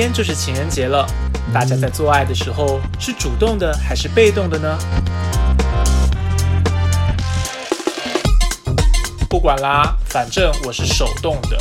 天就是情人节了，大家在做爱的时候是主动的还是被动的呢？不管啦，反正我是手动的。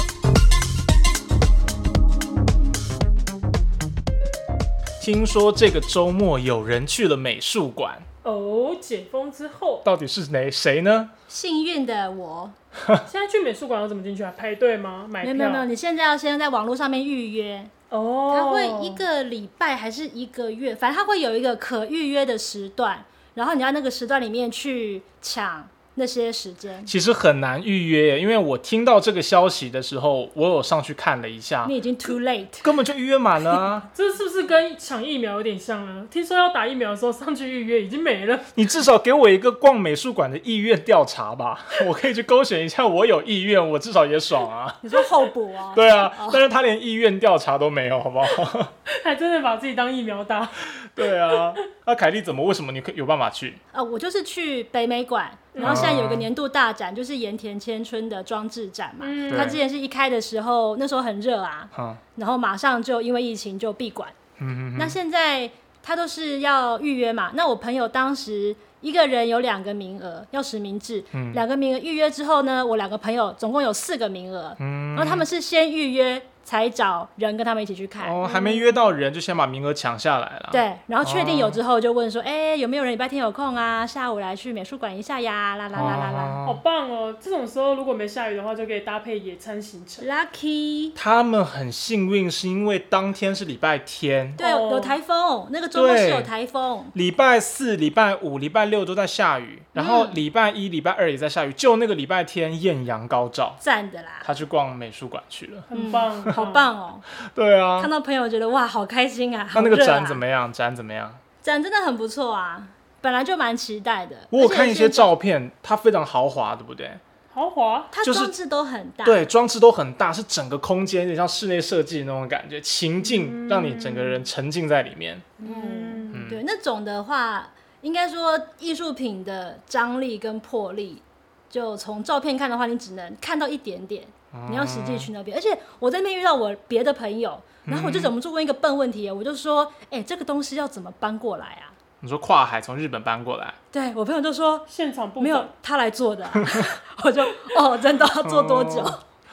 听说这个周末有人去了美术馆哦，解封之后到底是谁谁呢？幸运的我。现在去美术馆要怎么进去啊？排队吗？买票？没有没有，你现在要先在网络上面预约哦。它会一个礼拜还是一个月？反正他会有一个可预约的时段，然后你要那个时段里面去抢。那些时间其实很难预约，因为我听到这个消息的时候，我有上去看了一下，你已经 too late，根本就预约满了啊！这是不是跟抢疫苗有点像呢？听说要打疫苗的时候上去预约已经没了。你至少给我一个逛美术馆的意愿调查吧，我可以去勾选一下，我有意愿，我至少也爽啊！你说候补啊？对啊，但是他连意愿调查都没有，好不好？还真的把自己当疫苗打。对啊，那凯莉怎么？为什么你可有办法去？啊，我就是去北美馆，然后现在有一个年度大展，就是盐田千春的装置展嘛。嗯，他之前是一开的时候，那时候很热啊，嗯，然后马上就因为疫情就闭馆。嗯，那现在他都是要预约嘛。那我朋友当时一个人有两个名额，要实名制。嗯，两个名额预约之后呢，我两个朋友总共有四个名额。嗯，然后他们是先预约。才找人跟他们一起去看哦，还没约到人就先把名额抢下来了。对，然后确定有之后就问说，哎、哦欸，有没有人礼拜天有空啊？下午来去美术馆一下呀？啦啦啦啦啦，好棒哦！这种时候如果没下雨的话，就可以搭配野餐行程。Lucky，他们很幸运，是因为当天是礼拜天，对，有台风，那个周末是有台风。礼拜四、礼拜五、礼拜六都在下雨，然后礼拜一、礼拜二也在下雨，就那个礼拜天艳阳高照，赞的啦。他去逛美术馆去了，很棒。好棒哦！对啊，看到朋友觉得哇，好开心啊！那那个展怎么样？展怎么样？展真的很不错啊，本来就蛮期待的。我有看一些照片，它非常豪华，对不对？豪华，它装置都很大，对，装置都很大，是整个空间有点像室内设计那种感觉，情境让你整个人沉浸在里面。嗯，嗯对，那种的话，应该说艺术品的张力跟魄力，就从照片看的话，你只能看到一点点。你要实际去那边，而且我在那边遇到我别的朋友，然后我就忍不住问一个笨问题，我就说：“哎，这个东西要怎么搬过来啊？”你说跨海从日本搬过来？对，我朋友就说现场不没有他来做的，我就哦，真的要做多久？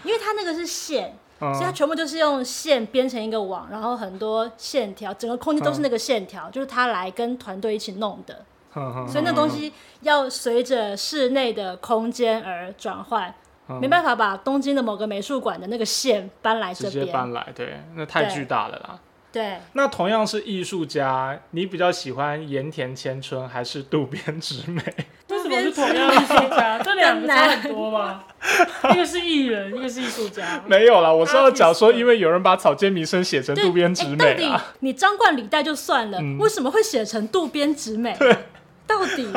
因为他那个是线，所以他全部就是用线编成一个网，然后很多线条，整个空间都是那个线条，就是他来跟团队一起弄的，所以那东西要随着室内的空间而转换。没办法把东京的某个美术馆的那个线搬来这边，直接搬来，对，那太巨大了啦。对，那同样是艺术家，你比较喜欢盐田千春还是渡边直美？为什么是同样艺术家？这两个差很多吗？一个是艺人，一个是艺术家。没有啦，我是要讲说，因为有人把草间弥生写成渡边直美，到底你张冠李戴就算了，为什么会写成渡边直美？对，到底？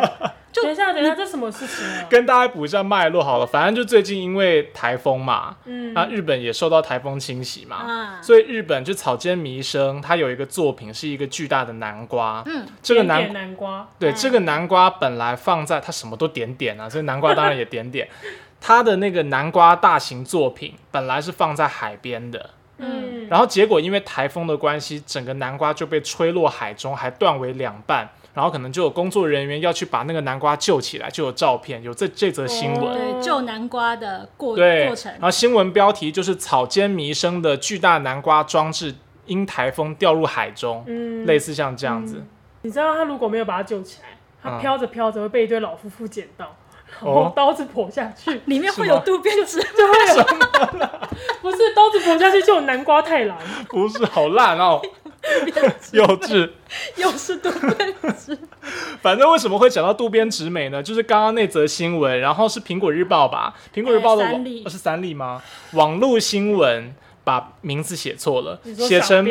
就等一下，等一下，这什么事情啊？跟大家补一下脉络好了。反正就最近因为台风嘛，嗯，那日本也受到台风侵袭嘛，啊，所以日本就草间弥生他有一个作品是一个巨大的南瓜，嗯，这个南瓜，对，这个南瓜本来放在它什么都点点啊，所以南瓜当然也点点。它的那个南瓜大型作品本来是放在海边的，嗯，然后结果因为台风的关系，整个南瓜就被吹落海中，还断为两半。然后可能就有工作人员要去把那个南瓜救起来，就有照片，有这这则新闻。对，救南瓜的过过程。然后新闻标题就是草间弥生的巨大南瓜装置因台风掉入海中，嗯，类似像这样子。嗯、你知道他如果没有把它救起来，他飘着飘着会被一堆老夫妇捡到，然后刀子剖下去，哦、里面会有渡边直美，就会有什么？不是刀子剖下去就有南瓜太郎，不是好烂哦。幼稚，又是渡边直美。反正为什么会讲到渡边直美呢？就是刚刚那则新闻，然后是苹果日报吧？苹果日报的网、欸哦、是三立吗？网络新闻把名字写错了，写成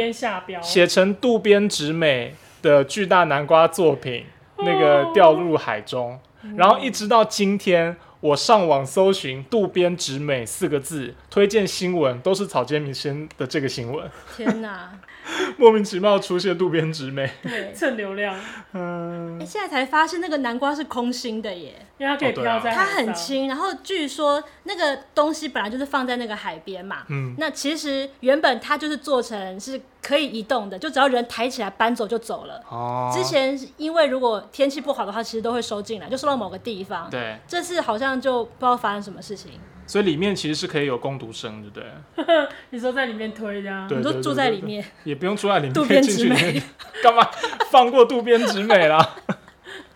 写成渡边直美的巨大南瓜作品，那个掉入海中，哦、然后一直到今天。我上网搜寻“渡边直美”四个字，推荐新闻都是草间弥生的这个新闻。天哪！莫名其妙出现渡边直美，对，蹭流量。嗯，哎，现在才发现那个南瓜是空心的耶。因为它可以飘在海上，它很轻。然后据说那个东西本来就是放在那个海边嘛，嗯，那其实原本它就是做成是可以移动的，就只要人抬起来搬走就走了。哦。之前因为如果天气不好的话，其实都会收进来，就收到某个地方。对。这次好像就不知道发生什么事情。所以里面其实是可以有攻读生，对不对？你说在里面推这样，你说住在里面，也不用住在里面，渡边直美 干嘛放过渡边直美啦？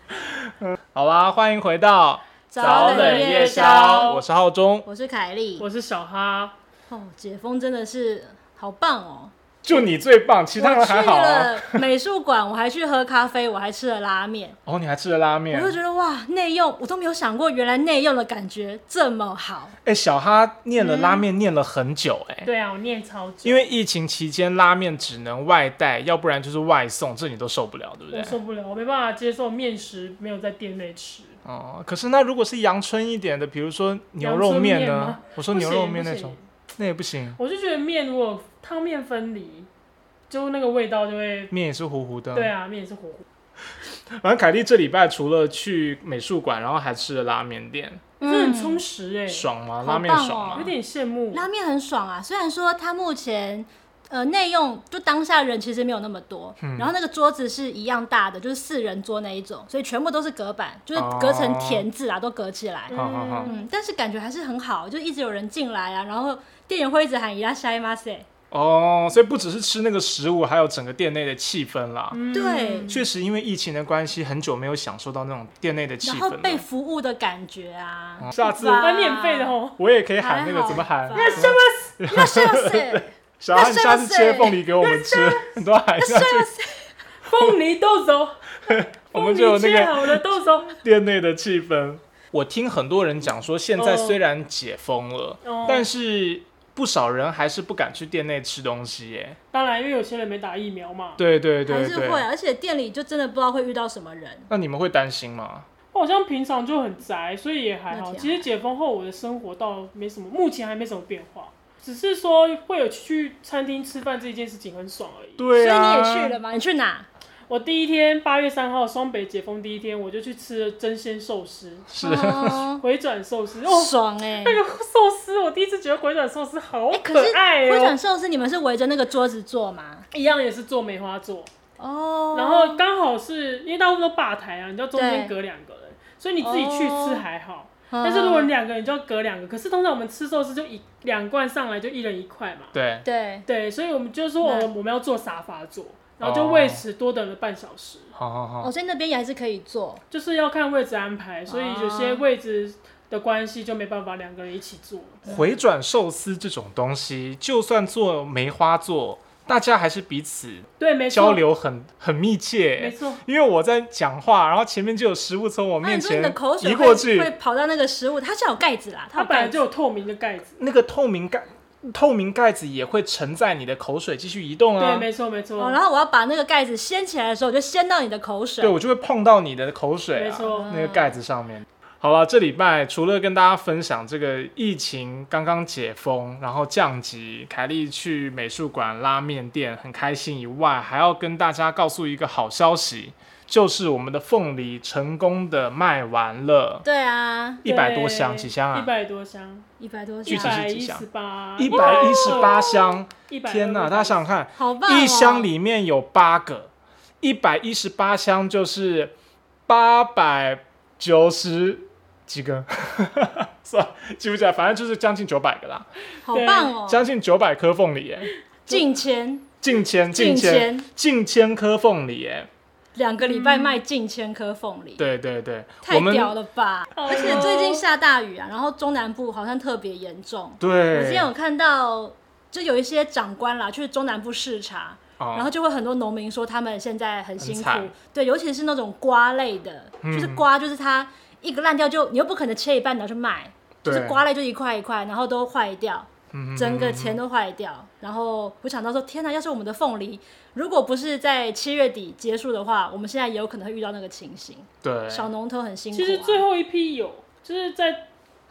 好啦，欢迎回到早冷夜宵。我是浩中，我是凯莉，我是小哈。哦，解封真的是好棒哦！就你最棒，其他人还好啊。美术馆，我还去喝咖啡，我还吃了拉面。哦，你还吃了拉面？我就觉得哇，内用我都没有想过，原来内用的感觉这么好。哎，小哈念了拉面念了很久，哎。对啊，我念超久。因为疫情期间拉面只能外带，要不然就是外送，这你都受不了，对不对？我受不了，我没办法接受面食没有在店内吃。哦，可是那如果是阳春一点的，比如说牛肉面呢？我说牛肉面那种，那也不行。我就觉得面如果汤面分离。就那个味道就会面也是糊糊的，对啊，面也是糊糊。反正凯莉这礼拜除了去美术馆，然后还吃了拉面店，嗯，很充实哎，爽吗？哦、拉面爽吗？有点羡慕。拉面很爽啊，虽然说他目前呃内用就当下人其实没有那么多，嗯、然后那个桌子是一样大的，就是四人桌那一种，所以全部都是隔板，就是隔成田字啊，哦、都隔起来。嗯，嗯，但是感觉还是很好，就一直有人进来啊，然后店员会一直喊いらっしゃいませ。哦，所以不只是吃那个食物，还有整个店内的气氛啦。对，确实因为疫情的关系，很久没有享受到那种店内的气氛，然后被服务的感觉啊。下次还免费的哦，我也可以喊那个怎么喊？那什么？那什么？ 小安，下次切凤梨给我们吃，很多海下去。凤梨豆走，我们就有那个好的豆走。店内的气氛，我听很多人讲说，现在虽然解封了，但是。不少人还是不敢去店内吃东西耶。当然，因为有些人没打疫苗嘛。对对对，还是会，而且店里就真的不知道会遇到什么人。那你们会担心吗？我好像平常就很宅，所以也还好。其实解封后，我的生活倒没什么，目前还没什么变化。只是说会有去餐厅吃饭这一件事情很爽而已。对啊。所以你也去了吗？你去哪？我第一天八月三号双北解封第一天，我就去吃了真鲜寿司，是回转寿司，哦，爽哎！那个寿司我第一次觉得回转寿司好可爱哦。回转寿司你们是围着那个桌子坐吗？一样也是坐梅花座哦。然后刚好是因为大部分都吧台啊，你知道中间隔两个人，所以你自己去吃还好。但是如果你两个人就要隔两个，可是通常我们吃寿司就一两罐上来就一人一块嘛。对对对，所以我们就说我们我们要坐沙发坐。然后就为此多等了半小时。好好好。哦，所以那边也还是可以坐，就是要看位置安排，所以有些位置的关系就没办法两个人一起坐。回转寿司这种东西，就算做梅花座，大家还是彼此对没错交流很很密切。没错，因为我在讲话，然后前面就有食物从我面前移过去，会跑到那个食物，它是有盖子啦，它本来就有透明的盖子，那个透明盖。透明盖子也会承载你的口水继续移动啊！对，没错没错。哦，然后我要把那个盖子掀起来的时候，我就掀到你的口水。对，我就会碰到你的口水啊，没错，那个盖子上面。好了，这礼拜除了跟大家分享这个疫情刚刚解封，然后降级，凯莉去美术馆、拉面店很开心以外，还要跟大家告诉一个好消息。就是我们的凤梨成功的卖完了，对啊，一百多箱，几箱啊？一百多箱，一百多箱，具体是几箱？一百一十八箱，天哪！大家想想看，好棒！一箱里面有八个，一百一十八箱就是八百九十几个，算了，记不起来，反正就是将近九百个啦。好棒哦！将近九百颗凤梨耶，近千，近千，近千，近千颗凤梨耶。两个礼拜卖近千颗凤梨，对对对，太屌了吧！而且最近下大雨啊，然后中南部好像特别严重。对，我今天有看到，就有一些长官啦去中南部视察，然后就会很多农民说他们现在很辛苦。对，尤其是那种瓜类的，就是瓜，就是它一个烂掉就你又不可能切一半拿去卖，就是刮了就一块一块，然后都坏掉。整个钱都坏掉，然后我想到说，天哪！要是我们的凤梨，如果不是在七月底结束的话，我们现在也有可能会遇到那个情形。对，小农头很辛苦啊。其实最后一批有，就是在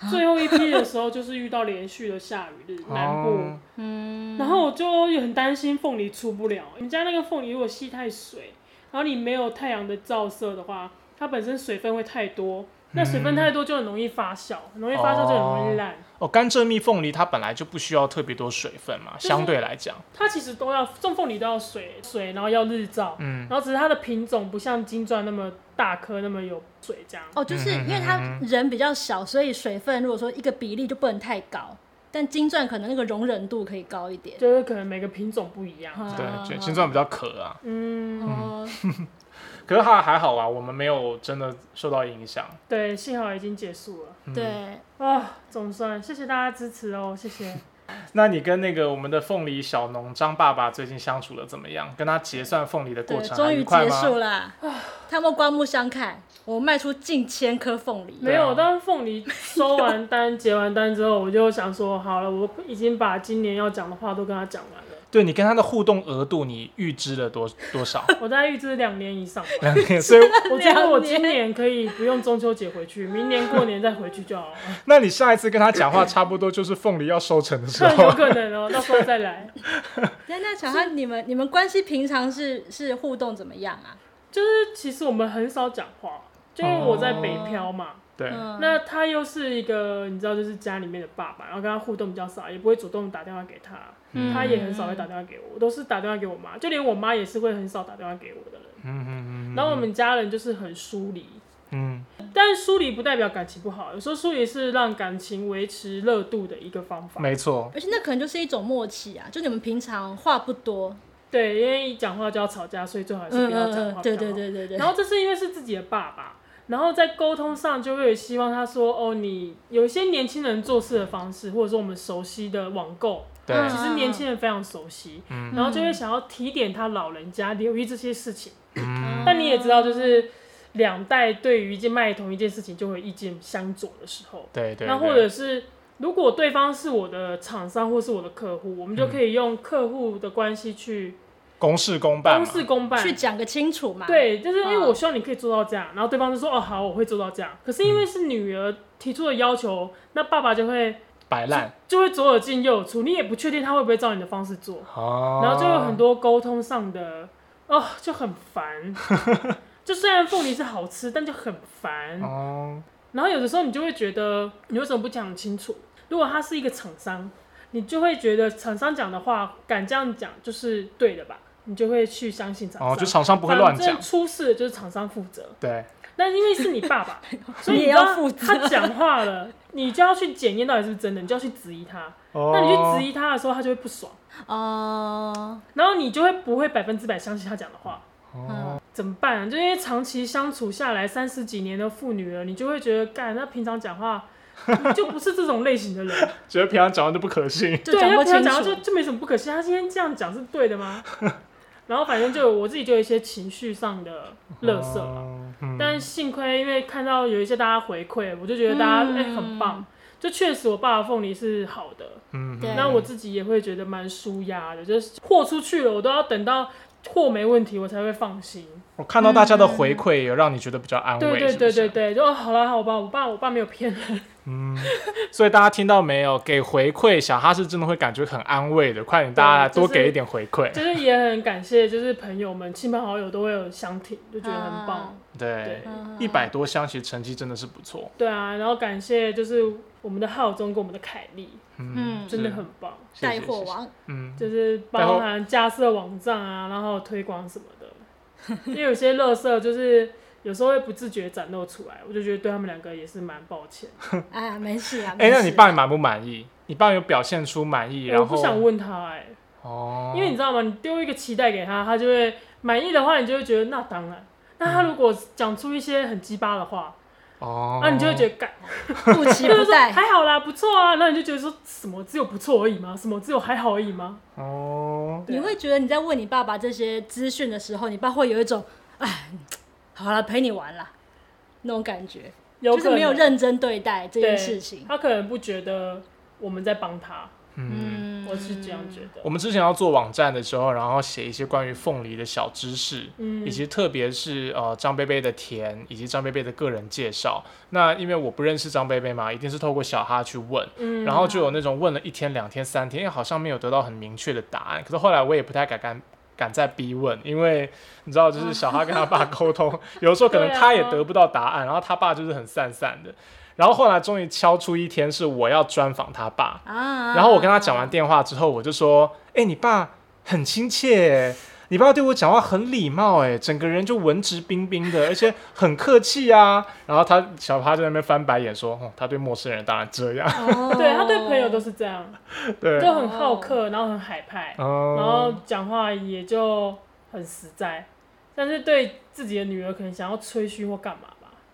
最后一批的时候，就是遇到连续的下雨日，南部。嗯。然后我就也很担心凤梨出不了。你家那个凤梨如果吸太水，然后你没有太阳的照射的话，它本身水分会太多。那水分太多就很容易发酵，很容易发酵就很容易烂。哦，甘蔗蜜凤梨它本来就不需要特别多水分嘛，相对来讲，它其实都要种凤梨都要水水，然后要日照，嗯，然后只是它的品种不像金钻那么大颗，那么有水这样。哦，就是因为它人比较小，所以水分如果说一个比例就不能太高。但金钻可能那个容忍度可以高一点，就是可能每个品种不一样。对，金钻比较渴啊。嗯。可是还还好啊，我们没有真的受到影响。对，幸好已经结束了。嗯、对啊，总算谢谢大家支持哦，谢谢。那你跟那个我们的凤梨小农张爸爸最近相处的怎么样？跟他结算凤梨的过程还愉快吗？终于结束了，他们刮目相看，我卖出近千颗凤梨。没有，当凤梨收完单、结完单之后，我就想说，好了，我已经把今年要讲的话都跟他讲完了。对，你跟他的互动额度，你预支了多 多少？我大概预支两年以上。两年，所以 我觉得我今年可以不用中秋节回去，明年过年再回去就好了。那你下一次跟他讲话，差不多就是凤梨要收成的时候。有可能哦，到时候再来。那那小汉，你们你们关系平常是是互动怎么样啊？就是其实我们很少讲话，就因为我在北漂嘛。哦对，那他又是一个你知道，就是家里面的爸爸，然后跟他互动比较少，也不会主动打电话给他，嗯、他也很少会打电话给我，都是打电话给我妈，就连我妈也是会很少打电话给我的人。嗯嗯嗯。然后我们家人就是很疏离，嗯，但疏离不代表感情不好，有时候疏离是让感情维持热度的一个方法。没错，而且那可能就是一种默契啊，就你们平常话不多，对，因为一讲话就要吵架，所以最好还是不要讲话。嗯嗯嗯，对对对对对。然后这是因为是自己的爸爸。然后在沟通上就会希望他说哦，你有一些年轻人做事的方式，或者说我们熟悉的网购，对，其实年轻人非常熟悉，嗯，然后就会想要提点他老人家留意这些事情。嗯，但你也知道，就是两代对于一件卖同一件事情就会意见相左的时候，对对。那或者是如果对方是我的厂商或是我的客户，我们就可以用客户的关系去。公事公办，公事公办，去讲个清楚嘛。对，就是因为我希望你可以做到这样，然后对方就说：“哦，好，我会做到这样。”可是因为是女儿提出的要求，那爸爸就会摆烂，就会左耳进右耳出，你也不确定他会不会照你的方式做。然后就有很多沟通上的哦，就很烦。就虽然凤梨是好吃，但就很烦。哦然后有的时候你就会觉得，你为什么不讲清楚？如果他是一个厂商，你就会觉得厂商讲的话敢这样讲就是对的吧？你就会去相信厂商，哦，就厂商不会乱讲，出事就是厂商负责。对，那因为是你爸爸，所以你要负责。他讲话了，你就要去检验到底是不是真的，你就要去质疑他。哦，那你去质疑他的时候，他就会不爽。哦，然后你就会不会百分之百相信他讲的话。哦，怎么办？就因为长期相处下来三十几年的父女了，你就会觉得，干，那平常讲话你就不是这种类型的人，觉得平常讲话都不可信。对，因为平常讲话就就没什么不可信。他今天这样讲是对的吗？然后反正就我自己就有一些情绪上的乐色嘛，嗯、但幸亏因为看到有一些大家回馈，我就觉得大家哎、嗯欸、很棒，就确实我爸的凤梨是好的，嗯，那我自己也会觉得蛮舒压的，就是货出去了，我都要等到货没问题我才会放心。我看到大家的回馈，有让你觉得比较安慰，对对对对对，就好了好吧，我爸我爸没有骗人。嗯，所以大家听到没有？给回馈，小哈是真的会感觉很安慰的。快点，大家多给一点回馈。就是也很感谢，就是朋友们、亲朋好友都会有相挺，就觉得很棒。对，一百多箱其实成绩真的是不错。对啊，然后感谢就是我们的浩中跟我们的凯丽，嗯，真的很棒，带货王，嗯，就是包含架设网站啊，然后推广什么的，因为有些垃圾就是。有时候会不自觉展露出来，我就觉得对他们两个也是蛮抱歉。哎 呀，没事啊。哎、欸，那你爸满不满意？你爸有表现出满意？然后我不想问他哎、欸。哦。因为你知道吗？你丢一个期待给他，他就会满意的话，你就会觉得那当然。那他如果讲出一些很鸡巴的话，哦、嗯，那你就会觉得干 不期不待。还好啦，不错啊。那你就觉得说什么只有不错而已吗？什么只有还好而已吗？哦。你会觉得你在问你爸爸这些资讯的时候，你爸会有一种哎。好了，陪你玩了，那种感觉，就是没有认真对待这件事情。他可能不觉得我们在帮他，嗯，我是这样觉得。我们之前要做网站的时候，然后写一些关于凤梨的小知识，嗯，以及特别是呃张贝贝的田，以及张贝贝的个人介绍。那因为我不认识张贝贝嘛，一定是透过小哈去问，嗯，然后就有那种问了一天、两天、三天，因为好像没有得到很明确的答案。可是后来我也不太敢敢。敢再逼问，因为你知道，就是小哈跟他爸沟通，有的时候可能他也得不到答案，然后他爸就是很散散的。然后后来终于敲出一天是我要专访他爸，啊然后我跟他讲完电话之后，我就说：“哎，你爸很亲切。”你爸对我讲话很礼貌，哎，整个人就文质彬彬的，而且很客气啊。然后他小趴在那边翻白眼说：“哦，他对陌生人当然这样。哦”对，他对朋友都是这样，对，都很好客，然后很海派，哦、然后讲话也就很实在。但是对自己的女儿，可能想要吹嘘或干嘛吧？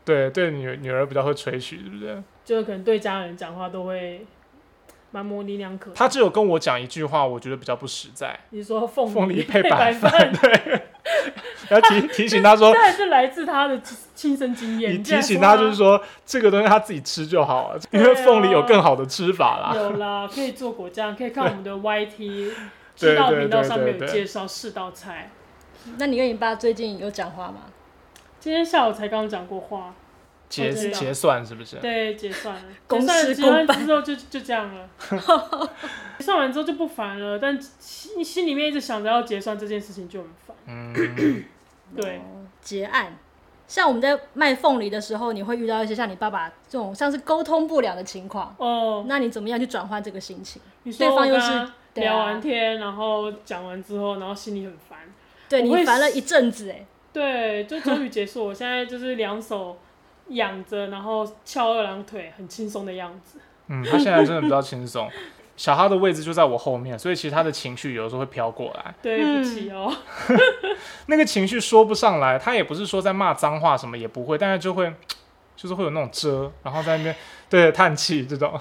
对，对女女儿比较会吹嘘，是不是？就可能对家人讲话都会。蛮模棱两可。他只有跟我讲一句话，我觉得比较不实在。你说凤凤梨配白饭，对。要提提醒他说，这还是来自他的亲身经验。你提醒他就是说，这个东西他自己吃就好了，因为凤梨有更好的吃法啦。有啦，可以做果酱，可以看我们的 YT，知道频道上面有介绍四道菜。那你跟你爸最近有讲话吗？今天下午才刚讲过话。结结算是不是？对，结算了。公事公办之后就就这样了。算完之后就不烦了，但心心里面一直想着要结算这件事情就很烦。嗯，对。结案，像我们在卖凤梨的时候，你会遇到一些像你爸爸这种像是沟通不了的情况。哦。那你怎么样去转换这个心情？对方又是聊完天，然后讲完之后，然后心里很烦。对你烦了一阵子哎。对，就终于结束。我现在就是两手。仰着，然后翘二郎腿，很轻松的样子。嗯，他现在真的比较轻松。小哈的位置就在我后面，所以其实他的情绪有的时候会飘过来。对不起哦。那个情绪说不上来，他也不是说在骂脏话什么，也不会，但是就会，就是会有那种遮，然后在那边对叹气这种。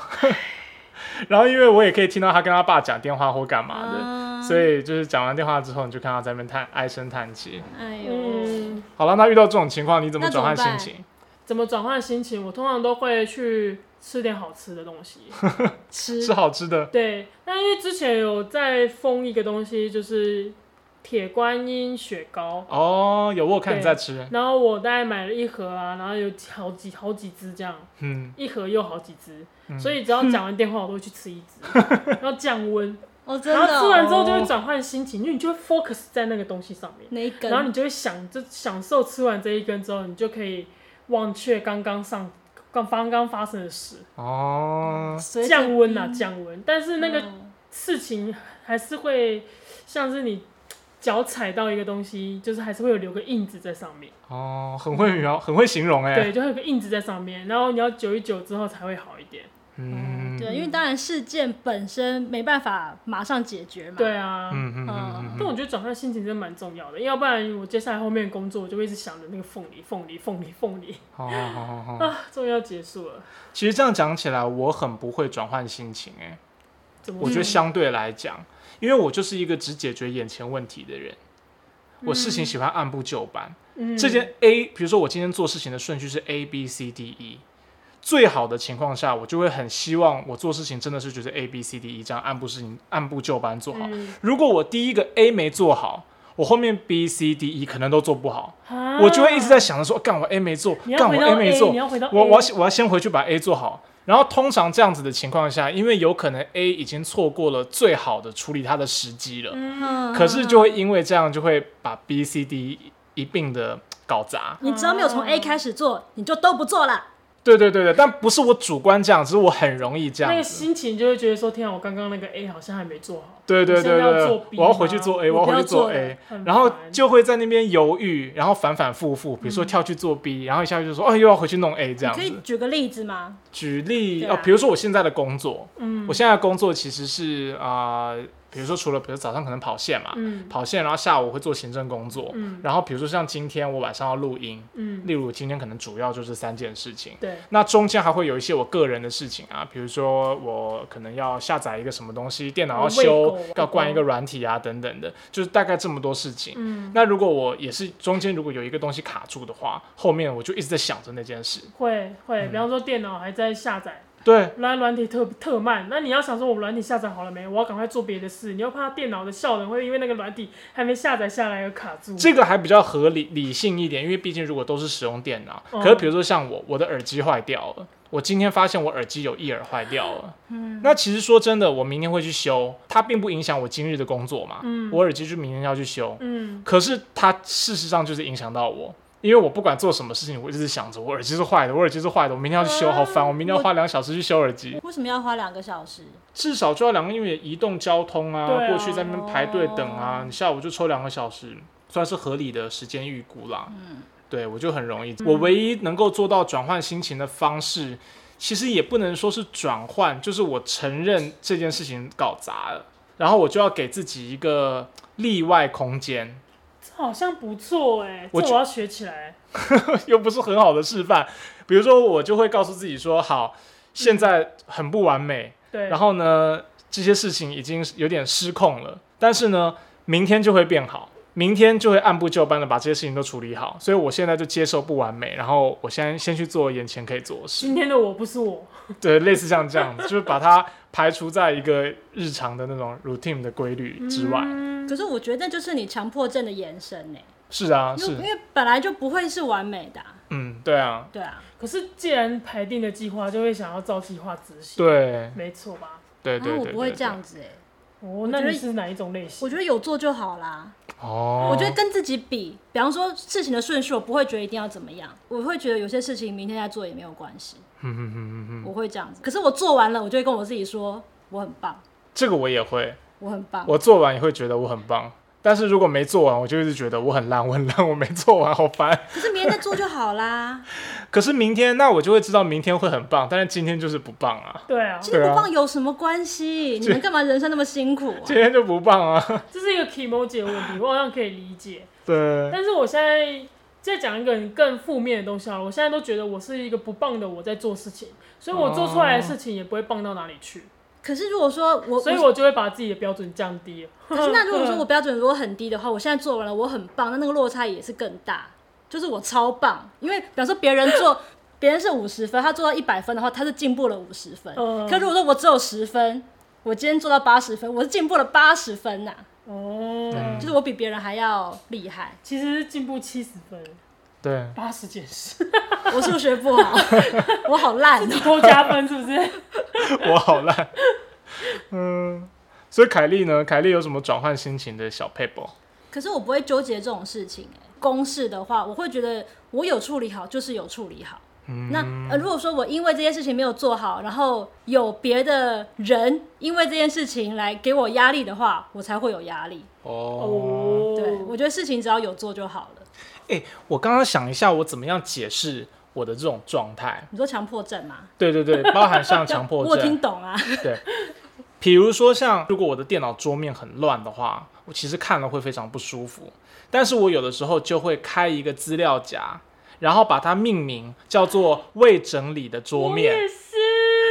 然后因为我也可以听到他跟他爸讲电话或干嘛的，嗯、所以就是讲完电话之后，你就看他在那边叹唉声叹气。哎呦。嗯、好了，那遇到这种情况，你怎么转换心情？怎么转换心情？我通常都会去吃点好吃的东西，吃吃好吃的。对，但因为之前有在封一个东西，就是铁观音雪糕。哦，有，我有看你在吃。然后我大概买了一盒啊，然后有好几好几只这样，嗯，一盒又好几只，嗯、所以只要讲完电话，我都会去吃一只，然后降温。哦，真的。然后吃完之后就会转换心情，因为你就会 focus 在那个东西上面，那一根，然后你就会想，就享受吃完这一根之后，你就可以。忘却刚刚上刚刚刚发生的事。哦，降温啊降温，但是那个事情还是会像是你脚踩到一个东西，就是还是会有留个印子在上面。哦，很会描，很会形容哎，对，就会有个印子在上面，然后你要久一久之后才会好一点。嗯，对，因为当然事件本身没办法马上解决嘛。对啊，嗯嗯嗯。但我觉得转换心情真的蛮重要的，要不然我接下来后面工作我就会一直想着那个凤梨，凤梨，凤梨，凤梨。好好好好好。啊，终于要结束了。其实这样讲起来，我很不会转换心情哎。怎么？我觉得相对来讲，因为我就是一个只解决眼前问题的人，我事情喜欢按部就班。嗯。这件 A，比如说我今天做事情的顺序是 A B C D E。最好的情况下，我就会很希望我做事情真的是觉得 A B C D E 这样按部事情按部就班做好。嗯、如果我第一个 A 没做好，我后面 B C D E 可能都做不好，啊、我就会一直在想着说，干我 A 没做，干我 A 没做，我我要我要先回去把 A 做好。然后通常这样子的情况下，因为有可能 A 已经错过了最好的处理它的时机了，嗯、可是就会因为这样就会把 B C D E 一并的搞砸。你只要没有从 A 开始做，你就都不做了。对对对对，但不是我主观这样，只是我很容易这样。那个心情就会觉得说，天啊，我刚刚那个 A 好像还没做好。对对对对，我要回去做 A，我要回去做 A，然后就会在那边犹豫，然后反反复复，比如说跳去做 B，然后一下就说，哦，又要回去弄 A 这样子。可以举个例子吗？举例哦，比如说我现在的工作，嗯，我现在的工作其实是啊。比如说，除了比如早上可能跑线嘛，嗯、跑线，然后下午会做行政工作，嗯、然后比如说像今天我晚上要录音，嗯、例如今天可能主要就是三件事情，对，那中间还会有一些我个人的事情啊，比如说我可能要下载一个什么东西，电脑要修，要关一个软体啊等等的，就是大概这么多事情。嗯、那如果我也是中间如果有一个东西卡住的话，后面我就一直在想着那件事，会会，比方说电脑还在下载。对，软软体特特慢，那你要想说，我软体下载好了没？我要赶快做别的事。你又怕电脑的效能会因为那个软体 还没下载下来而卡住。这个还比较合理理性一点，因为毕竟如果都是使用电脑，嗯、可是比如说像我，我的耳机坏掉了，我今天发现我耳机有一耳坏掉了。嗯，那其实说真的，我明天会去修，它并不影响我今日的工作嘛。嗯，我耳机就明天要去修。嗯，可是它事实上就是影响到我，因为我不管做什么事情，我一直想着我耳机是坏的，我耳机是坏的，我明天要去修，好烦，我明天要花两个小时去修耳机。为什么要花两个小时？至少就要两个，因为移动交通啊，啊过去在那边排队等啊，你下午就抽两个小时，算是合理的时间预估啦。嗯。对，我就很容易。我唯一能够做到转换心情的方式，其实也不能说是转换，就是我承认这件事情搞砸了，然后我就要给自己一个例外空间。这好像不错哎，我，这我要学起来。又不是很好的示范。比如说，我就会告诉自己说：好，现在很不完美。对。然后呢，这些事情已经有点失控了，但是呢，明天就会变好。明天就会按部就班的把这些事情都处理好，所以我现在就接受不完美，然后我先先去做眼前可以做的事。今天的我不是我，对，类似像这样子，就是把它排除在一个日常的那种 routine 的规律之外。嗯、可是我觉得就是你强迫症的延伸呢。是啊，是，因为本来就不会是完美的、啊。嗯，对啊，对啊。可是既然排定的计划，就会想要照计划执行。对，没错吧？对对对，对，对，对，我不会这样子哎。哦，那你是哪一种类型？我觉得有做就好啦。哦，我觉得跟自己比，比方说事情的顺序，我不会觉得一定要怎么样，我会觉得有些事情明天再做也没有关系。我会这样子。可是我做完了，我就会跟我自己说我很棒。这个我也会，我很棒。我做完也会觉得我很棒。但是如果没做完，我就一直觉得我很烂，我很烂，我没做完，好烦。可是明天再做就好啦。可是明天，那我就会知道明天会很棒，但是今天就是不棒啊。对啊，今天不棒有什么关系？你们干嘛人生那么辛苦啊？今天就不棒啊。这是一个 emoji 的问题，我好像可以理解。对。但是我现在再讲一个更负面的东西啊，我现在都觉得我是一个不棒的我在做事情，所以我做出来的事情也不会棒到哪里去。可是如果说我，所以我就会把自己的标准降低。可是那如果说我 标准如果很低的话，我现在做完了，我很棒，那那个落差也是更大。就是我超棒，因为比方说别人做，别人是五十分，他做到一百分的话，他是进步了五十分。嗯。可如果说我只有十分，我今天做到八十分，我是进步了八十分呐。哦。对，就是我比别人还要厉害。其实进步七十分。对。八十减十。我数学不好，我好烂，多加分是不是？我好烂。嗯，所以凯莉呢？凯莉有什么转换心情的小撇步？可是我不会纠结这种事情。哎，公式的话，我会觉得我有处理好就是有处理好。嗯，那呃，如果说我因为这件事情没有做好，然后有别的人因为这件事情来给我压力的话，我才会有压力。哦，对，我觉得事情只要有做就好了。哎，我刚刚想一下，我怎么样解释？我的这种状态，你说强迫症吗？对对对，包含像强迫症，我听懂啊。对，比如说像如果我的电脑桌面很乱的话，我其实看了会非常不舒服。但是我有的时候就会开一个资料夹，然后把它命名叫做未整理的桌面。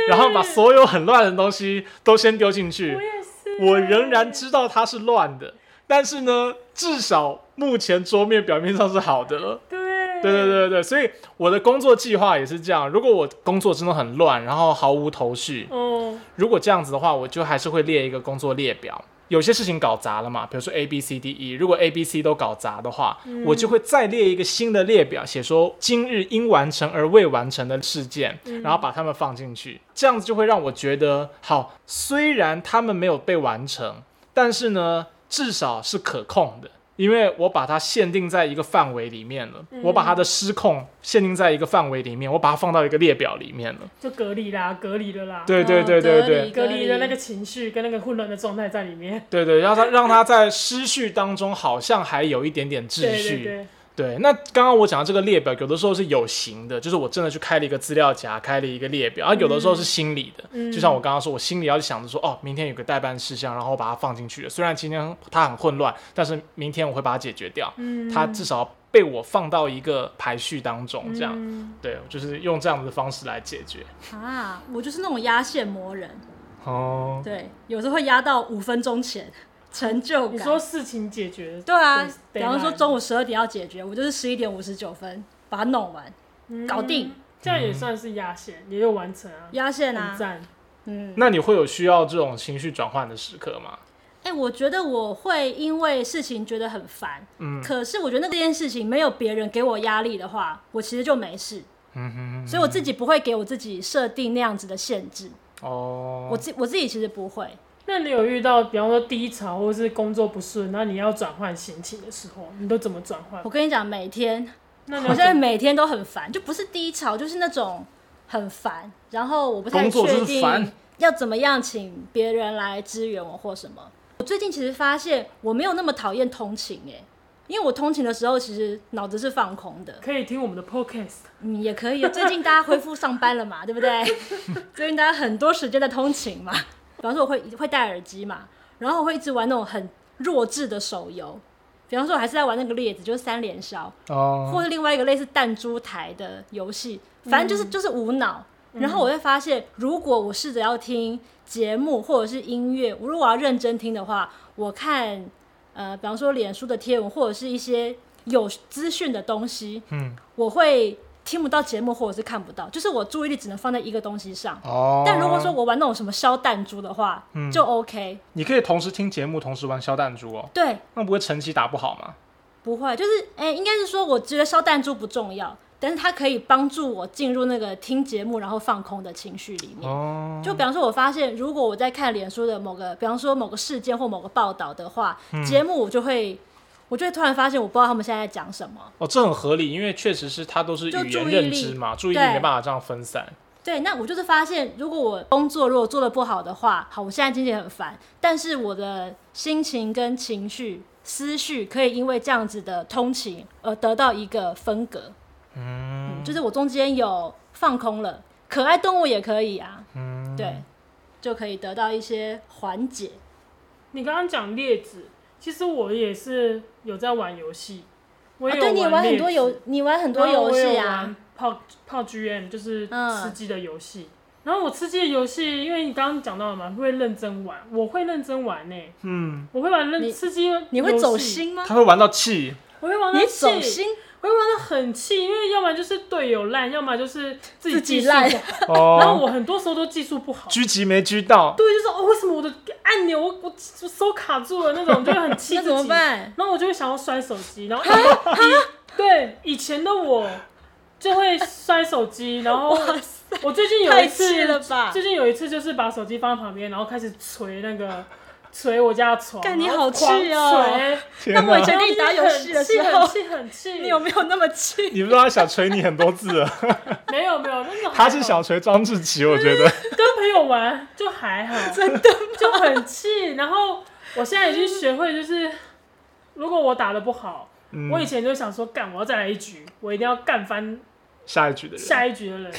然后把所有很乱的东西都先丢进去。我也是。我仍然知道它是乱的，但是呢，至少目前桌面表面上是好的。对。对对对对，所以我的工作计划也是这样。如果我工作真的很乱，然后毫无头绪，嗯，如果这样子的话，我就还是会列一个工作列表。有些事情搞砸了嘛，比如说 A B C D E，如果 A B C 都搞砸的话，嗯，我就会再列一个新的列表，写说今日应完成而未完成的事件，然后把它们放进去。这样子就会让我觉得，好，虽然他们没有被完成，但是呢，至少是可控的。因为我把它限定在一个范围里面了，嗯，我把它的失控限定在一个范围里面，我把它放到一个列表里面了，就隔离啦，隔离了啦。对对对对对，隔离的那个情绪跟那个混乱的状态在里面。对对，让它让它在失序当中好像还有一点点秩序。对对对。对，那刚刚我讲的这个列表，有的时候是有形的，就是我真的去开了一个资料夹，开了一个列表；而有的时候是心理的，嗯、就像我刚刚说，我心里要想着说，哦，明天有个代办事项，然后我把它放进去了。虽然今天它很混乱，但是明天我会把它解决掉。嗯、它至少被我放到一个排序当中，这样，嗯、对，就是用这样的方式来解决。啊，我就是那种压线魔人。哦。对，有时候会压到五分钟前。成就感。你说事情解决？对啊，比方说中午十二点要解决，我就是十一点五十九分把它弄完，嗯、搞定。这样也算是压线，也有完成啊。压线啊，赞。嗯，那你会有需要这种情绪转换的时刻吗？哎、欸，我觉得我会因为事情觉得很烦，嗯，可是我觉得那件事情没有别人给我压力的话，我其实就没事。嗯哼，所以我自己不会给我自己设定那样子的限制。哦，我自我自己其实不会。那你有遇到，比方说低潮或者是工作不顺，那你要转换心情的时候，你都怎么转换？我跟你讲，每天，那我现在每天都很烦，就不是低潮，就是那种很烦，然后我不太确定要怎么样请别人来支援我或什么。我最近其实发现我没有那么讨厌通勤哎，因为我通勤的时候其实脑子是放空的。可以听我们的 podcast，嗯，也可以。最近大家恢复上班了嘛，对不对？最近大家很多时间在通勤嘛。比方说我会会戴耳机嘛，然后我会一直玩那种很弱智的手游，比方说我还是在玩那个列子，就是三连烧，oh. 或者另外一个类似弹珠台的游戏，反正就是、嗯、就是无脑。然后我会发现，如果我试着要听节目或者是音乐，我如果我要认真听的话，我看呃，比方说脸书的贴文或者是一些有资讯的东西，嗯，我会。听不到节目，或者是看不到，就是我注意力只能放在一个东西上。哦。但如果说我玩那种什么消弹珠的话，嗯，就 OK。你可以同时听节目，同时玩消弹珠哦。对。那不会成绩打不好吗？不会，就是哎、欸，应该是说，我觉得烧弹珠不重要，但是它可以帮助我进入那个听节目然后放空的情绪里面。哦。就比方说，我发现如果我在看脸书的某个，比方说某个事件或某个报道的话，节、嗯、目我就会。我就会突然发现，我不知道他们现在在讲什么。哦，这很合理，因为确实是他都是语言认知嘛，注意，注意力没办法这样分散。对，那我就是发现，如果我工作如果做的不好的话，好，我现在经济很烦，但是我的心情跟情绪、思绪可以因为这样子的通勤而得到一个分隔。嗯，嗯，就是我中间有放空了，可爱动物也可以啊。嗯，对，就可以得到一些缓解。你刚刚讲列子。其实我也是有在玩游戏，我也有玩、啊、对，你玩很多游，你玩很多游戏啊，泡泡 GM 就是吃鸡的游戏、嗯。然后我吃鸡的游戏，因为你刚刚讲到了嘛，会认真玩，我会认真玩呢、欸。嗯，我会玩认吃鸡，你会走心吗？他会玩到气，我会玩到气。会玩的很气，因为要么就是队友烂，要么就是自己技术不好。然后我很多时候都技术不好，狙击没狙到。对，就是哦，为什么我的按钮我我手卡住了那种，就会很气自己。那怎么办？然后我就会想要摔手机，然后以对以前的我就会摔手机，然后我最近有一次，最近有一次就是把手机放在旁边，然后开始捶那个。捶我家床，干你好气哦！那我以前跟你打游戏的时候，很气很气，你有没有那么气？你不知道他想捶你很多次了。没有没有，那种他是想捶张志奇，我觉得。跟朋友玩就还好，真的就很气。然后我现在已经学会，就是如果我打的不好，嗯、我以前就想说，干我要再来一局，我一定要干翻下一局的人，下一局的人。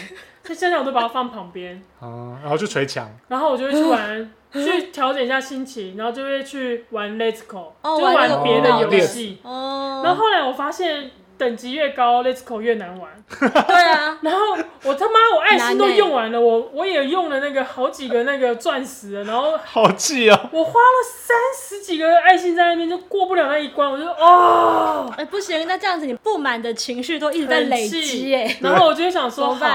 所以现在我都把它放旁边，啊，然后就捶墙，然后我就会去玩。去调整一下心情，然后就会去玩 Let's Go，、oh, 就玩别的游戏。哦。然后后来我发现等级越高，Let's Go 越难玩。对啊。然后我他妈我爱心都用完了，我我也用了那个好几个那个钻石了，然后好气啊！我花了三十几个爱心在那边，就过不了那一关，我就哦。哎、欸，不行，那这样子你不满的情绪都一直在累积哎。然后我就想说，好，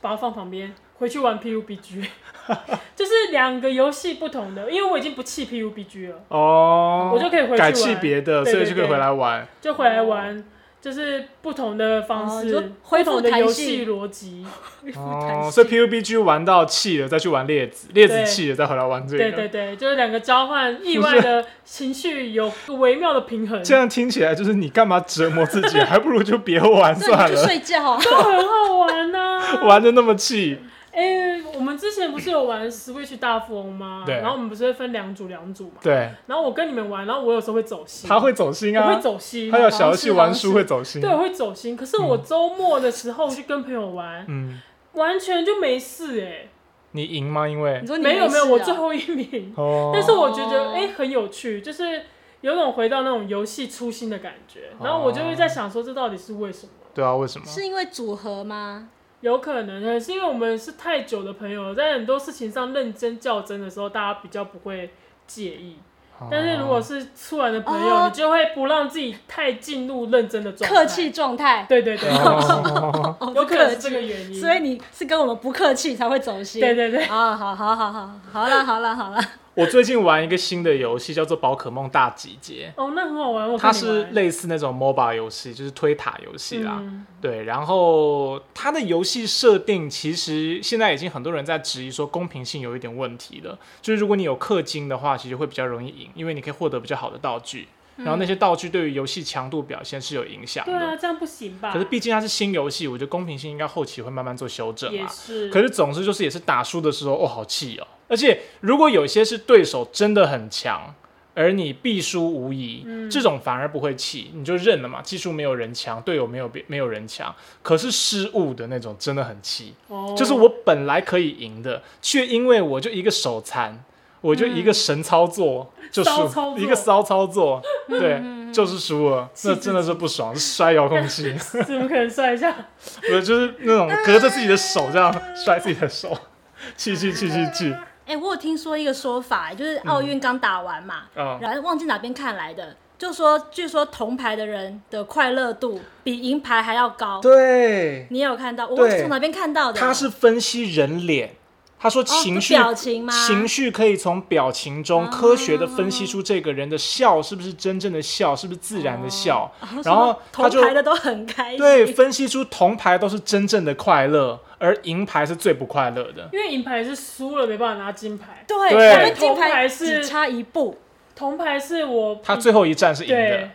把它放旁边，回去玩 PUBG。就是两个游戏不同的，因为我已经不弃 PUBG 了。哦，我就可以回去玩，改弃别的，所以就可以回来玩，就回来玩，就是不同的方式，哦、不同的游戏逻辑。哦。所以 PUBG 玩到气了，再去玩列子，列子气了再回来玩这个，对对对，就是两个交换，意外的情绪有微妙的平衡。这样听起来就是你干嘛折磨自己，还不如就别玩 算了，睡觉。都很好玩呐、啊，玩的那么气。哎、欸，我们之前不是有玩 Switch 大富翁吗？对。然后我们不是会分两组两组嘛？对。然后我跟你们玩，然后我有时候会走心。他会走心啊。我会走心。他有小游戏玩输会走心。对，我会走心。可是我周末的时候去跟朋友玩，嗯，完全就没事哎、欸。你赢吗？因为你说你没，啊、没有没有，我最后一名。哦。但是我觉得哎、欸、很有趣，就是有种回到那种游戏初心的感觉。然后我就会在想说，这到底是为什么？对啊，为什么？是因为组合吗？有可能，是因为我们是太久的朋友，在很多事情上认真较真的时候，大家比较不会介意。哦、但是如果是出来的朋友、哦，你就会不让自己太进入认真的状态，客气状态。对对对，哦、有可能是这个原因。所以你是跟我们不客气才会走心。对对对。啊，好好好好，好了好了好了。我最近玩一个新的游戏，叫做《宝可梦大集结》。哦，那很好玩。玩它是类似那种 MOBA 游戏，就是推塔游戏啦。嗯、对，然后它的游戏设定其实现在已经很多人在质疑说公平性有一点问题了。就是如果你有氪金的话，其实会比较容易赢，因为你可以获得比较好的道具。然后那些道具对于游戏强度表现是有影响的。对啊，这样不行吧？可是毕竟它是新游戏，我觉得公平性应该后期会慢慢做修正啊。也是。可是总之就是也是打输的时候，哦，好气哦。而且，如果有些是对手真的很强，而你必输无疑，嗯、这种反而不会气，你就认了嘛。技术没有人强，队友没有没有人强，可是失误的那种真的很气。哦、就是我本来可以赢的，却因为我就一个手残，我就一个神操作、嗯、就输，一个骚操作，对，嗯、就是输了。那真的是不爽，摔遥控器。怎么可能摔一下？我就是那种隔着自己的手这样摔自己的手。气气气气气！哎、欸，我有听说一个说法，就是奥运刚打完嘛，嗯、然后忘记哪边看来的，就说据说铜牌的人的快乐度比银牌还要高。对，你有看到？我是从哪边看到的？他是分析人脸。他说情绪，表情吗？情绪可以从表情中科学的分析出这个人的笑是不是真正的笑，是不是自然的笑。然后他牌的都很开心。对，分析出铜牌都是真正的快乐，而银牌是最不快乐的。因为银牌是输了没办法拿金牌。对，因为金牌是只差一步，铜牌是我他最后一站是赢的，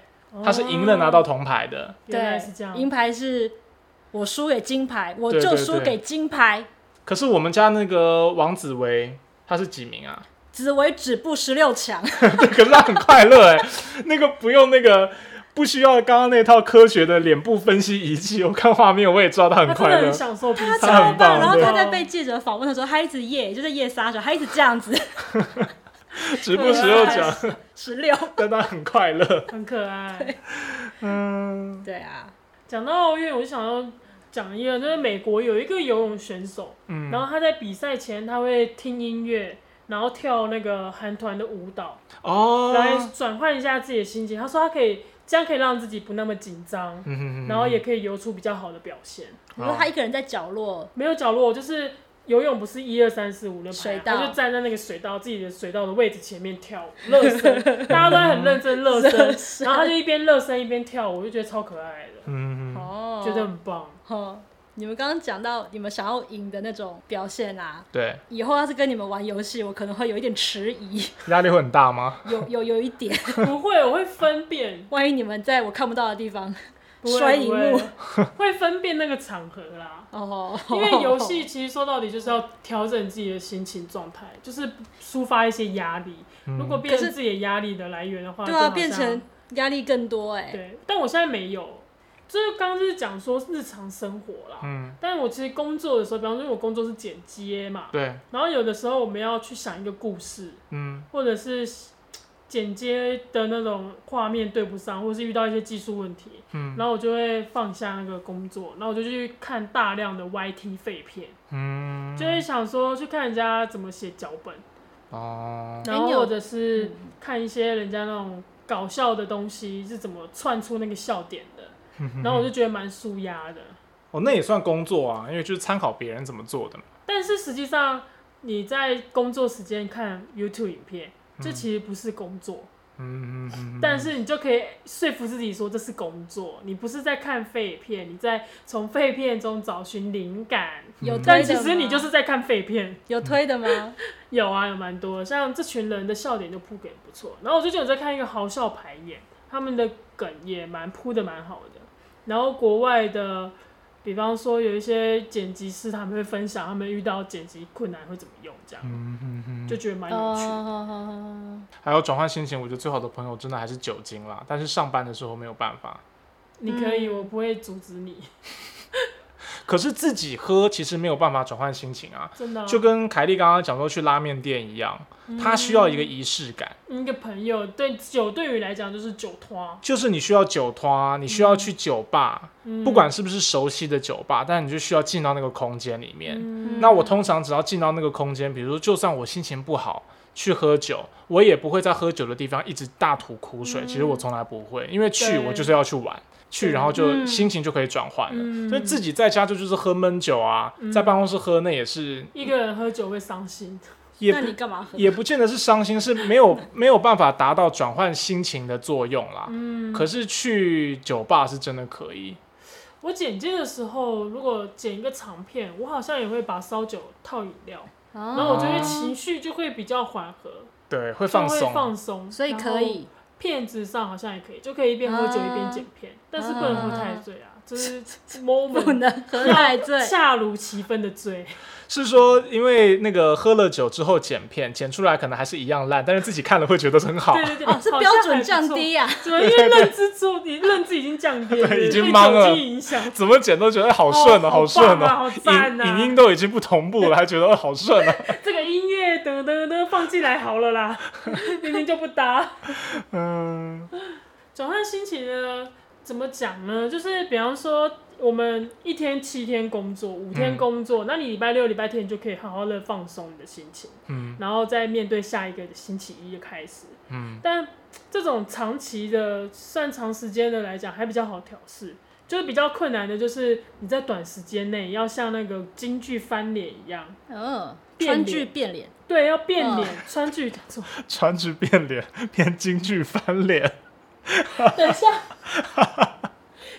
他是赢了拿到铜牌的。对，是这样。银牌是我输给金牌，我就输给金牌。可是我们家那个王子维，他是几名啊？紫薇止步十六强。对，可是他很快乐哎，那个不用那个，不需要刚刚那套科学的脸部分析仪器，我看画面我也知道他很快乐，很享受，他超棒。然后他在被记者访问的时候，他一直耶，就是耶杀手，他一直这样子。止步十六强，十六，但他很快乐，很可爱。嗯，对啊。讲到奥运，我就想到。讲一个，就是美国有一个游泳选手，嗯、然后他在比赛前他会听音乐，然后跳那个韩团的舞蹈，哦，来转换一下自己的心情。他说他可以这样可以让自己不那么紧张，嗯、哼哼哼。然后也可以游出比较好的表现。你说他一个人在角落，没有角落，就是游泳不是一二三四五六排，他就站在那个水道自己的水道的位置前面跳舞，热身，大家都在很认真热身，身 然后他就一边热身一边跳舞，我就觉得超可爱的，嗯哦，觉得很棒。哦，你们刚刚讲到你们想要赢的那种表现啊，对，以后要是跟你们玩游戏，我可能会有一点迟疑，压力会很大吗？有有有一点，不会，我会分辨，万一你们在我看不到的地方摔萤幕，会分辨那个场合啦。哦，因为游戏其实说到底就是要调整自己的心情状态，就是抒发一些压力。如果变成自己的压力的来源的话，对啊，变成压力更多哎。对，但我现在没有。就是刚刚就是讲说日常生活啦，嗯，但是我其实工作的时候，比方说因为我工作是剪接嘛，对，然后有的时候我们要去想一个故事，嗯，或者是剪接的那种画面对不上，或者是遇到一些技术问题，嗯，然后我就会放下那个工作，然后我就去看大量的 YT 废片，嗯，就会想说去看人家怎么写脚本，哦，然后或者是看一些人家那种搞笑的东西是怎么串出那个笑点的。然后我就觉得蛮舒压的。哦，那也算工作啊，因为就是参考别人怎么做的嘛。但是实际上你在工作时间看 YouTube 影片，这、嗯、其实不是工作。嗯嗯嗯。但是你就可以说服自己说这是工作，你不是在看废片，你在从废片中找寻灵感。有推的？但其实你就是在看废片。有推的吗？有啊，有蛮多的。像这群人的笑点就铺给不错。然后我最近有在看一个豪笑排演，他们的梗也蛮铺的蛮好的。然后国外的，比方说有一些剪辑师，他们会分享他们遇到剪辑困难会怎么用，这样，嗯嗯嗯、就觉得蛮有趣的。Uh, 还有转换心情，我觉得最好的朋友真的还是酒精啦。但是上班的时候没有办法。你可以，我不会阻止你。可是自己喝其实没有办法转换心情啊，真的，就跟凯莉刚刚讲说去拉面店一样，他需要一个仪式感。一个朋友对酒对于来讲就是酒托，就是你需要酒托，你需要去酒吧，不管是不是熟悉的酒吧，但你就需要进到那个空间里面。那我通常只要进到那个空间，比如说就算我心情不好去喝酒，我也不会在喝酒的地方一直大吐苦水。其实我从来不会，因为去我就是要去玩。去，然后就心情就可以转换了。所以自己在家就就是喝闷酒啊，在办公室喝那也是一个人喝酒会伤心，也那你干嘛喝？也不见得是伤心，是没有没有办法达到转换心情的作用啦。嗯，可是去酒吧是真的可以。我剪接的时候，如果剪一个长片，我好像也会把烧酒套饮料，哦、然后我觉得情绪就会比较缓和，对，会放松，放松，所以可以。片子上好像也可以，就可以一边喝酒一边剪片，啊、但是不能喝太醉啊，就、啊、是 moment 不能喝太醉，恰如其分的醉。是说，因为那个喝了酒之后剪片，剪出来可能还是一样烂，但是自己看了会觉得很好。对对对，哦、是标准降低呀、啊？怎么？因为认知之后，你认知已经降低了，对，已经懵了。怎么剪都觉得好顺哦，好顺哦，好赞啊！影音都已经不同步了，还觉得好顺啊。这个音乐噔噔噔放进来好了啦，明明就不搭。嗯，转换心情呢？怎么讲呢？就是比方说。我们一天七天工作，五天工作，嗯、那你礼拜六、礼拜天你就可以好好的放松你的心情，嗯，然后再面对下一个星期一的开始，嗯，但这种长期的、算长时间的来讲，还比较好调试，就是比较困难的，就是你在短时间内要像那个京剧翻脸一样，嗯，川剧变脸，对，要变脸，川剧，川 剧变脸，变京剧翻脸，等一下。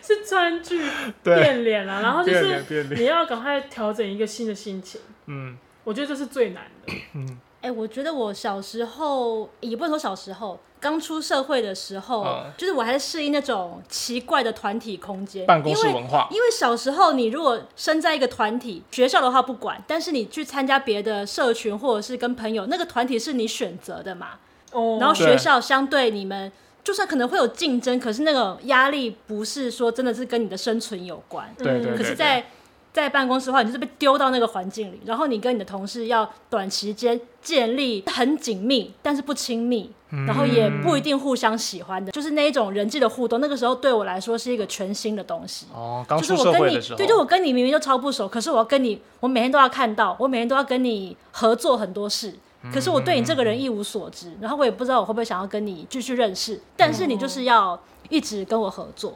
是川剧变脸了，然后就是你要赶快调整一个新的心情。嗯，我觉得这是最难的。嗯，哎、欸，我觉得我小时候也不能说小时候，刚出社会的时候，嗯、就是我还是适应那种奇怪的团体空间、办公室文化。因为小时候你如果身在一个团体，学校的话不管，但是你去参加别的社群或者是跟朋友，那个团体是你选择的嘛。哦。然后学校相对你们。就算可能会有竞争，可是那个压力不是说真的是跟你的生存有关。对对对对。可是在，在在办公室的话，你就是被丢到那个环境里，然后你跟你的同事要短时间建立很紧密，但是不亲密，然后也不一定互相喜欢的，嗯、就是那一种人际的互动。那个时候对我来说是一个全新的东西。哦，刚出社会的时候。对，就我跟你明明就超不熟，可是我要跟你，我每天都要看到，我每天都要跟你合作很多事。可是我对你这个人一无所知，然后我也不知道我会不会想要跟你继续认识，但是你就是要一直跟我合作，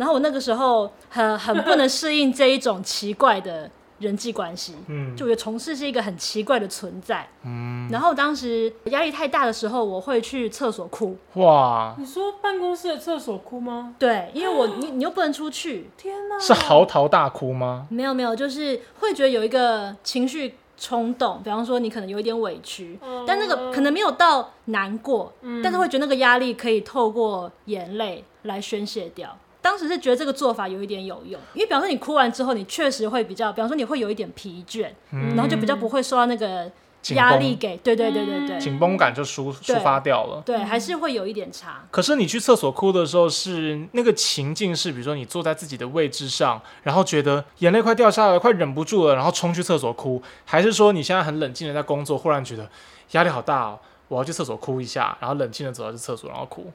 然后我那个时候很很不能适应这一种奇怪的人际关系，嗯，就觉得同事是一个很奇怪的存在，嗯，然后当时压力太大的时候，我会去厕所哭。哇，你说办公室的厕所哭吗？对，因为我你你又不能出去，天哪，是嚎啕大哭吗？没有没有，就是会觉得有一个情绪。冲动，比方说你可能有一点委屈，嗯、但那个可能没有到难过，嗯、但是会觉得那个压力可以透过眼泪来宣泄掉。当时是觉得这个做法有一点有用，因为比方说你哭完之后，你确实会比较，比方说你会有一点疲倦，嗯、然后就比较不会受到那个。压力给，对对对对对，紧绷感就抒抒发掉了，对，还是会有一点差。可是你去厕所哭的时候，是那个情境是，比如说你坐在自己的位置上，然后觉得眼泪快掉下来，快忍不住了，然后冲去厕所哭，还是说你现在很冷静的在工作，忽然觉得压力好大哦，我要去厕所哭一下，然后冷静的走到去厕所，然后哭。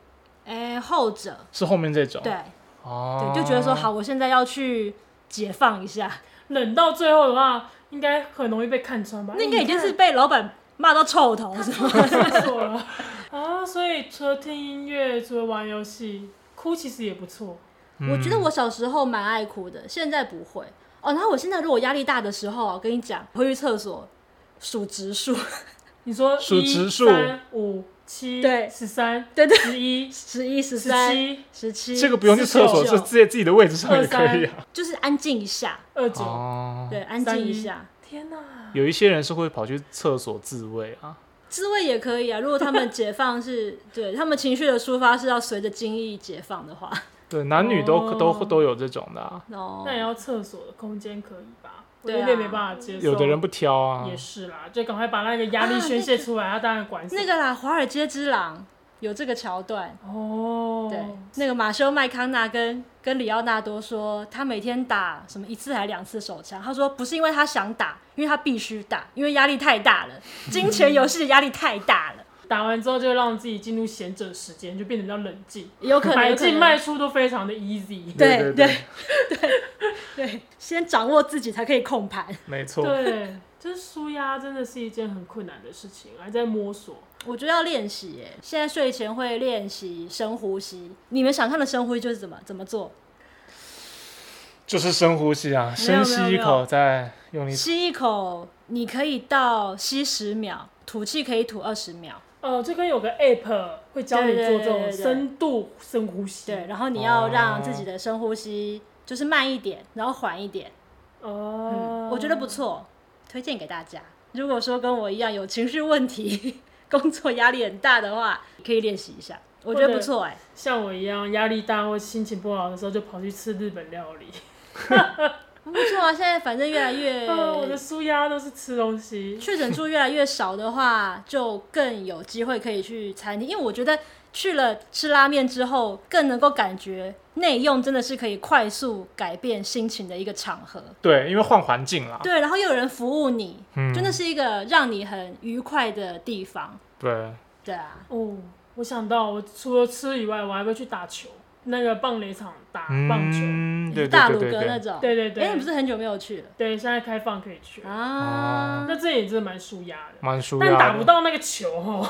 哎，后者是后面这种，对，哦，对，就觉得说好，我现在要去解放一下，冷到最后的话。应该很容易被看穿吧？那应该已经是被老板骂到臭头，是吗？错了 啊！所以除了听音乐，除了玩游戏，哭其实也不错。嗯、我觉得我小时候蛮爱哭的，现在不会哦。然后我现在如果压力大的时候，我跟你讲，我会去厕所数直数。你说数直数，三五七对十三对对十一十一十三十七，这个不用去厕所，就自己自己的位置上也可以啊。就是安静一下，二九对，安静一下。天哪！有一些人是会跑去厕所自慰啊，自慰也可以啊。如果他们解放是对他们情绪的抒发是要随着精液解放的话，对，男女都都都有这种的啊。哦，那也要厕所的空间可以吧？我有点没办法接受。有的人不挑啊，也是啦，就赶快把那个压力宣泄出来，他当然管。那个啦，《华尔街之狼》有这个桥段哦。对，那个马修麦康纳跟跟里奥纳多说，他每天打什么一次还是两次手枪？他说不是因为他想打，因为他必须打，因为压力太大了，金钱游戏的压力太大了。打完之后就让自己进入闲者时间，就变得比较冷静，有可能买进卖出都非常的 easy。对对对 对对，先掌握自己才可以控盘。没错。对，就是舒压真的是一件很困难的事情，还在摸索。我觉得要练习耶，现在睡前会练习深呼吸。你们想看的深呼吸就是怎么怎么做？就是深呼吸啊，深吸一口，再用力吸一口，你可以到吸十秒，吐气可以吐二十秒。哦，这边有个 app 会教你做这种深度深呼吸。对，然后你要让自己的深呼吸就是慢一点，然后缓一点。哦、嗯，我觉得不错，推荐给大家。如果说跟我一样有情绪问题，工作压力很大的话，可以练习一下，我觉得不错哎、欸。像我一样压力大或心情不好的时候，就跑去吃日本料理。不错啊，现在反正越来越，我的纾压都是吃东西。确诊数越来越少的话，就更有机会可以去餐厅，因为我觉得去了吃拉面之后，更能够感觉内用真的是可以快速改变心情的一个场合。对，因为换环境啦。对，然后又有人服务你，嗯，真的是一个让你很愉快的地方。对，对啊。哦，我想到，我除了吃以外，我还会去打球。那个棒垒场打棒球，嗯、对对对对对大鲁阁那种，对对对。哎、欸，你不是很久没有去了？对，现在开放可以去啊。那这也真的蛮舒压的，蛮舒压。但打不到那个球哦，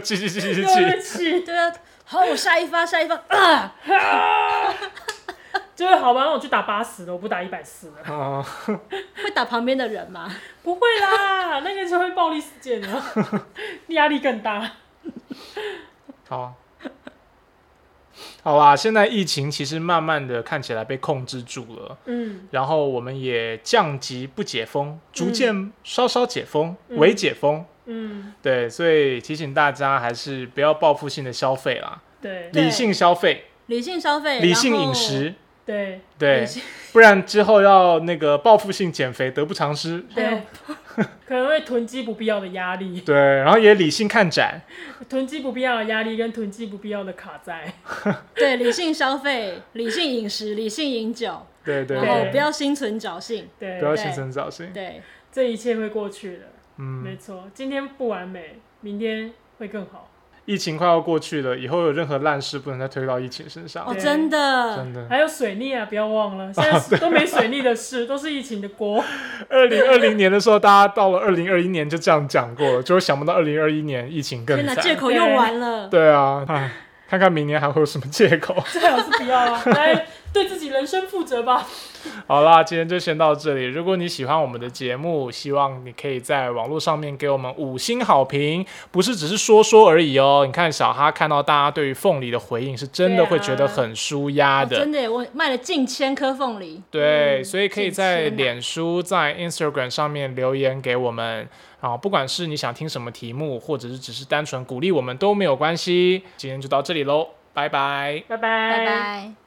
气气气气气！对啊，好，我下一发，下一发 啊！就是好吧，让我去打八十的，我不打一百四的。啊，会打旁边的人吗？不会啦，那个就会暴力事件的，压力更大。好。好啊，现在疫情其实慢慢的看起来被控制住了，嗯，然后我们也降级不解封，逐渐稍稍解封，微、嗯、解封，嗯，对，所以提醒大家还是不要报复性的消费啦，对，理性消费，理性消费，理性饮食，对。对，不然之后要那个报复性减肥得不偿失，对。可能会囤积不必要的压力，对，然后也理性看展，囤积不必要的压力跟囤积不必要的卡债，对，理性消费，理性饮食，理性饮酒，对对，然后不要心存侥幸，对，不要心存侥幸，对，对，这一切会过去的，嗯，没错，今天不完美，明天会更好。疫情快要过去了，以后有任何烂事不能再推到疫情身上。哦，真的，真的。还有水逆啊，不要忘了，现在都没水逆的事，都是疫情的锅。二零二零年的时候，大家到了二零二一年就这样讲过了，就想不到二零二一年疫情更惨。天哪，借口用完了。对啊，唉，看看明年还会有什么借口。最好是不要啊，来对自己人生负责吧。好啦，今天就先到这里。如果你喜欢我们的节目，希望你可以在网络上面给我们五星好评，不是只是说说而已哦。你看小哈看到大家对于凤梨的回应，是真的会觉得很舒压的。啊哦、真的，我卖了近千颗凤梨。对、嗯，所以可以在脸书、在 Instagram 上面留言给我们。啊，不管是你想听什么题目，或者是只是单纯鼓励我们都没有关系。今天就到这里喽，拜拜，拜拜，拜拜。